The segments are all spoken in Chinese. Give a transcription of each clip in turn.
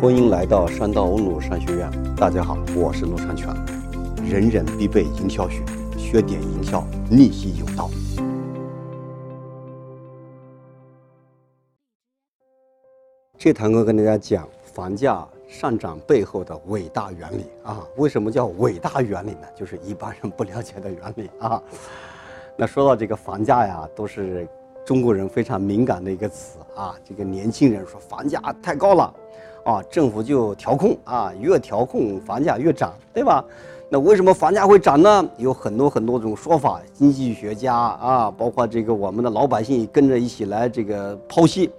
欢迎来到山道欧鲁商学院。大家好，我是陆长全。人人必备营销学，学点营销，逆袭有道。这堂课跟大家讲房价上涨背后的伟大原理啊。为什么叫伟大原理呢？就是一般人不了解的原理啊。那说到这个房价呀，都是中国人非常敏感的一个词啊。这个年轻人说房价太高了，啊，政府就调控啊，越调控房价越涨，对吧？那为什么房价会涨呢？有很多很多种说法，经济学家啊，包括这个我们的老百姓跟着一起来这个剖析。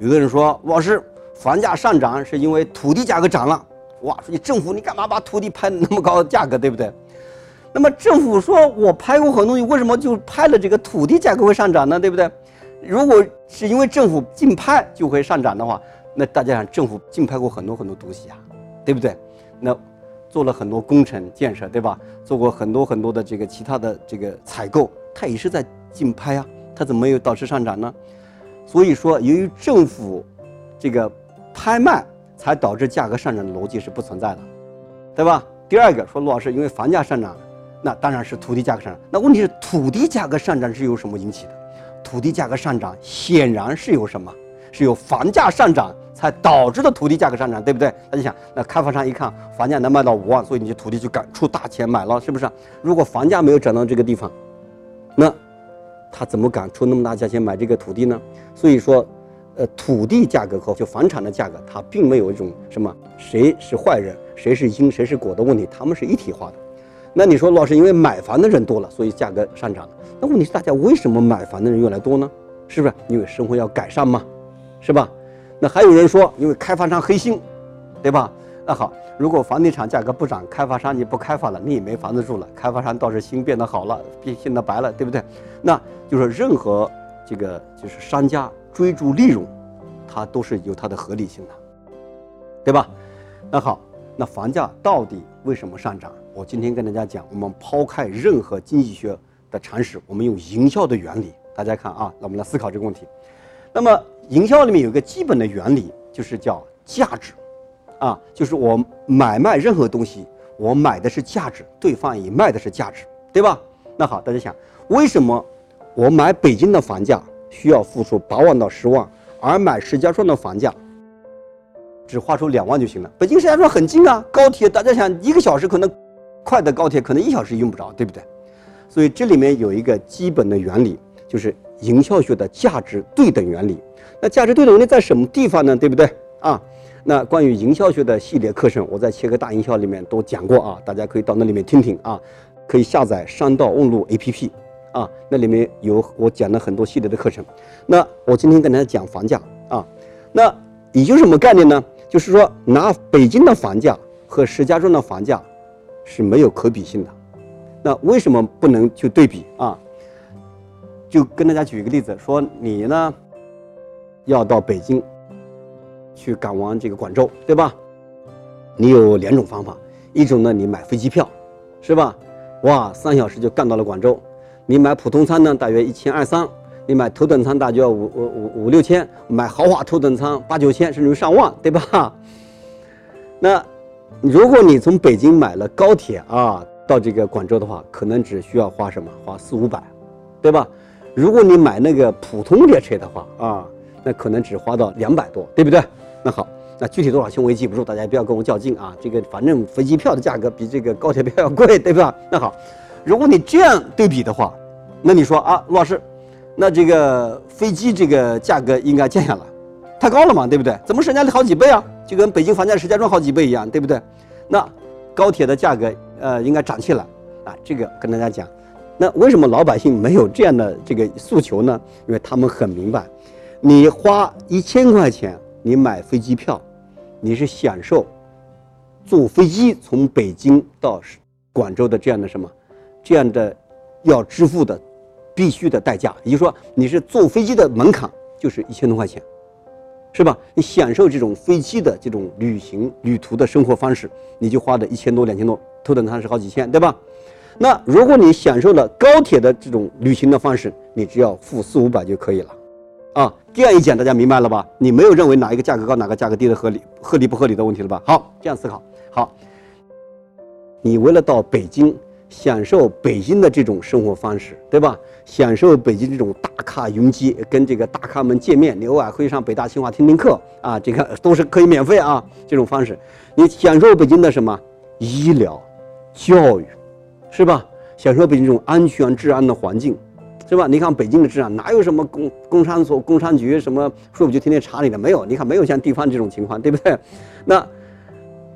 有的人说，老师，房价上涨是因为土地价格涨了。哇，说你政府你干嘛把土地拍那么高的价格，对不对？那么政府说我拍过很多东西，为什么就拍了这个土地价格会上涨呢？对不对？如果是因为政府竞拍就会上涨的话，那大家想，政府竞拍过很多很多东西啊，对不对？那做了很多工程建设，对吧？做过很多很多的这个其他的这个采购，它也是在竞拍啊，它怎么没有导致上涨呢？所以说，由于政府这个拍卖才导致价格上涨的逻辑是不存在的，对吧？第二个说，陆老师，因为房价上涨，那当然是土地价格上涨。那问题是，土地价格上涨是由什么引起的？土地价格上涨显然是由什么？是由房价上涨才导致的土地价格上涨，对不对？大家想，那开发商一看房价能卖到五万，所以你土地就敢出大钱买了，是不是？如果房价没有涨到这个地方，那他怎么敢出那么大价钱买这个土地呢？所以说，呃，土地价格和就房产的价格，它并没有一种什么谁是坏人，谁是因，谁是果的问题，他们是一体化的。那你说，老师，因为买房的人多了，所以价格上涨了。那问题是，大家为什么买房的人越来越多呢？是不是因为生活要改善嘛？是吧？那还有人说，因为开发商黑心，对吧？那好，如果房地产价格不涨，开发商你不开发了，你也没房子住了，开发商倒是心变得好了，变现得白了，对不对？那就是任何这个就是商家追逐利润，它都是有它的合理性的，对吧？那好，那房价到底为什么上涨？我今天跟大家讲，我们抛开任何经济学的常识，我们用营销的原理，大家看啊，那我们来思考这个问题。那么营销里面有一个基本的原理，就是叫价值，啊，就是我买卖任何东西，我买的是价值，对方也卖的是价值，对吧？那好，大家想，为什么我买北京的房价需要付出八万到十万，而买石家庄的房价只花出两万就行了？北京石家庄很近啊，高铁大家想一个小时可能快的高铁可能一小时用不着，对不对？所以这里面有一个基本的原理，就是营销学的价值对等原理。那价值对等原理在什么地方呢？对不对啊？那关于营销学的系列课程，我在切割大营销里面都讲过啊，大家可以到那里面听听啊，可以下载商道问路 APP 啊，那里面有我讲了很多系列的课程。那我今天跟大家讲房价啊，那也就什么概念呢？就是说拿北京的房价和石家庄的房价是没有可比性的。那为什么不能去对比啊？就跟大家举一个例子，说你呢？要到北京去赶往这个广州，对吧？你有两种方法，一种呢，你买飞机票，是吧？哇，三小时就干到了广州。你买普通舱呢，大约一千二三；你买头等舱大约五五五五六千，买豪华头等舱八九千，甚至于上万，对吧？那如果你从北京买了高铁啊，到这个广州的话，可能只需要花什么？花四五百，对吧？如果你买那个普通列车的话啊。那可能只花到两百多，对不对？那好，那具体多少钱我也记不住，大家不要跟我较劲啊。这个反正飞机票的价格比这个高铁票要贵，对吧？那好，如果你这样对比的话，那你说啊，陆老师，那这个飞机这个价格应该降下来，太高了嘛，对不对？怎么是人家的好几倍啊？就跟北京房价石家庄好几倍一样，对不对？那高铁的价格呃应该涨起来啊。这个跟大家讲，那为什么老百姓没有这样的这个诉求呢？因为他们很明白。你花一千块钱，你买飞机票，你是享受坐飞机从北京到广州的这样的什么，这样的要支付的必须的代价。也就是说，你是坐飞机的门槛就是一千多块钱，是吧？你享受这种飞机的这种旅行旅途的生活方式，你就花的一千多两千多，头等舱是好几千，对吧？那如果你享受了高铁的这种旅行的方式，你只要付四五百就可以了。啊，这样一讲大家明白了吧？你没有认为哪一个价格高哪个价格低的合理合理不合理的问题了吧？好，这样思考。好，你为了到北京享受北京的这种生活方式，对吧？享受北京这种大咖云集，跟这个大咖们见面，你偶尔会上北大清华听听课啊，这个都是可以免费啊。这种方式，你享受北京的什么医疗、教育，是吧？享受北京这种安全治安的环境。是吧？你看北京的治安哪有什么工工商所、工商局什么税务局天天查你的？没有，你看没有像地方这种情况，对不对？那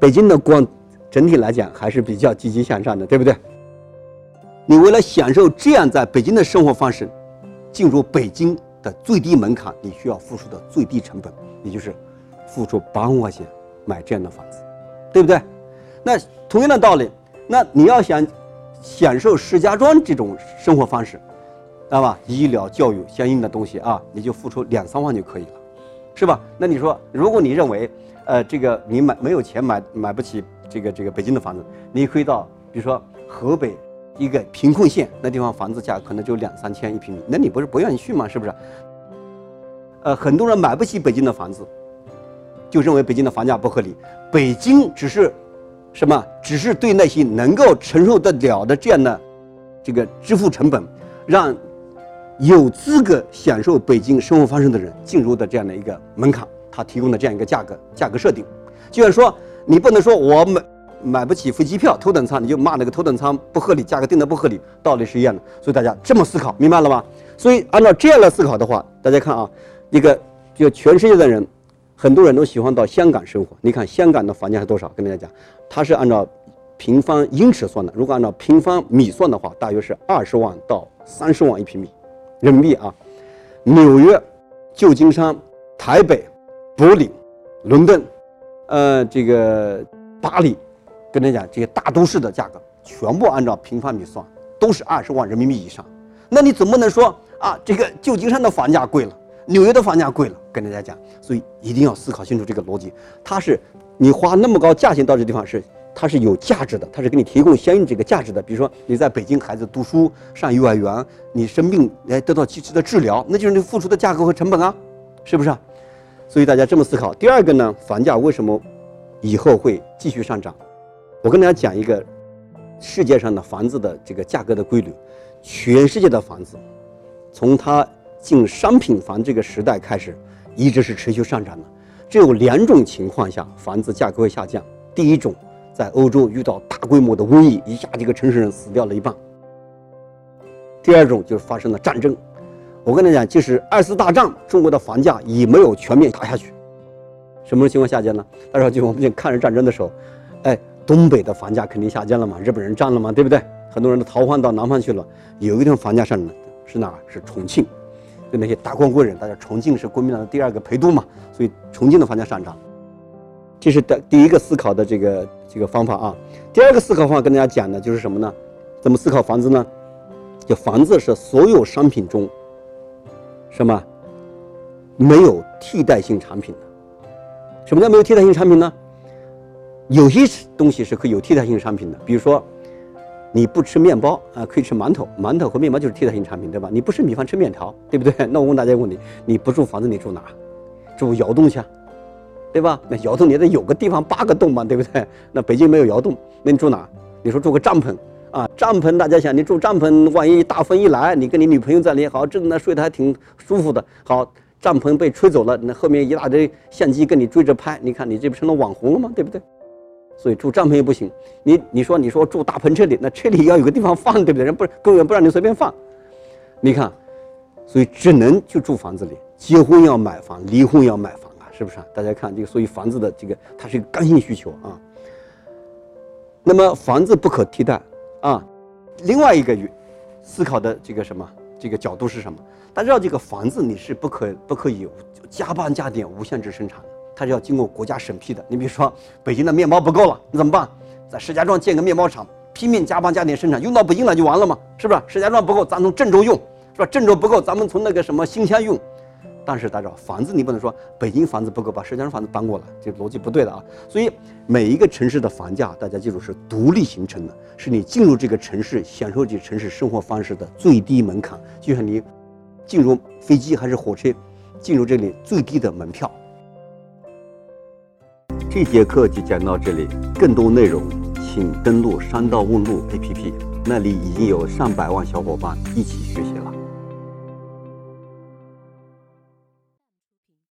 北京的光整体来讲还是比较积极向上的，对不对？你为了享受这样在北京的生活方式，进入北京的最低门槛，你需要付出的最低成本，也就是付出八万块钱买这样的房子，对不对？那同样的道理，那你要想享受石家庄这种生活方式。知道吧？医疗、教育相应的东西啊，你就付出两三万就可以了，是吧？那你说，如果你认为，呃，这个你买没有钱买买不起这个这个北京的房子，你可以到比如说河北一个贫困县那地方，房子价可能就两三千一平米，那你不是不愿意去吗？是不是？呃，很多人买不起北京的房子，就认为北京的房价不合理。北京只是什么？只是对那些能够承受得了的这样的这个支付成本，让。有资格享受北京生活方式的人进入的这样的一个门槛，他提供的这样一个价格价格设定，就像说你不能说我买买不起飞机票头等舱，你就骂那个头等舱不合理，价格定的不合理，道理是一样的。所以大家这么思考，明白了吗？所以按照这样的思考的话，大家看啊，一个就全世界的人，很多人都喜欢到香港生活。你看香港的房价是多少？跟大家讲，它是按照平方英尺算的，如果按照平方米算的话，大约是二十万到三十万一平米。人民币啊，纽约、旧金山、台北、柏林、伦敦，呃，这个巴黎，跟大家讲这些大都市的价格，全部按照平方米算，都是二十万人民币以上。那你总不能说啊，这个旧金山的房价贵了，纽约的房价贵了，跟大家讲，所以一定要思考清楚这个逻辑。它是你花那么高价钱到这地方是。它是有价值的，它是给你提供相应这个价值的。比如说你在北京，孩子读书上幼儿园，你生病来得到及时的治疗，那就是你付出的价格和成本啊，是不是？所以大家这么思考。第二个呢，房价为什么以后会继续上涨？我跟大家讲一个世界上的房子的这个价格的规律。全世界的房子，从它进商品房这个时代开始，一直是持续上涨的。只有两种情况下房子价格会下降。第一种。在欧洲遇到大规模的瘟疫，一下这个城市人死掉了一半。第二种就是发生了战争。我跟你讲，即使二次大战，中国的房价也没有全面打下去。什么情况下降呢？他说，就我们抗日战争的时候，哎，东北的房价肯定下降了嘛，日本人占了嘛，对不对？很多人都逃荒到南方去了。有一天房价上涨是哪？是重庆，就那些达官贵人，大家重庆是国民党的第二个陪都嘛，所以重庆的房价上涨。这是的第一个思考的这个这个方法啊。第二个思考方法跟大家讲的就是什么呢？怎么思考房子呢？就房子是所有商品中什么没有替代性产品的？什么叫没有替代性产品呢？有些东西是可以有替代性产品的，比如说你不吃面包啊，可以吃馒头，馒头和面包就是替代性产品，对吧？你不吃米饭吃面条，对不对？那我问大家一个问题：你不住房子，你住哪？住窑洞去？对吧？那窑洞你得有个地方八个洞嘛，对不对？那北京没有窑洞，那你住哪？你说住个帐篷啊？帐篷大家想，你住帐篷，万一大风一来，你跟你女朋友在里好，正在睡得还挺舒服的。好，帐篷被吹走了，那后面一大堆相机跟你追着拍，你看你这不成了网红了吗？对不对？所以住帐篷也不行。你你说你说住大篷车里，那车里要有个地方放，对不对？人不公园不让你随便放。你看，所以只能去住房子里。结婚要买房，离婚要买房啊。是不是啊？大家看这个，所以房子的这个它是一个刚性需求啊。那么房子不可替代啊。另外一个与思考的这个什么这个角度是什么？大家知道这个房子你是不可不可以加班加点无限制生产的，它是要经过国家审批的。你比如说北京的面包不够了，你怎么办？在石家庄建个面包厂，拼命加班加点生产，用到北京来就完了嘛？是不是？石家庄不够，咱从郑州用，是吧？郑州不够，咱们从那个什么新乡用。但是大家房子你不能说北京房子不够，把石家庄房子搬过来，这逻辑不对的啊。所以每一个城市的房价，大家记住是独立形成的，是你进入这个城市享受这个城市生活方式的最低门槛。就像你进入飞机还是火车，进入这里最低的门票。这节课就讲到这里，更多内容请登录山道问路 APP，那里已经有上百万小伙伴一起学习。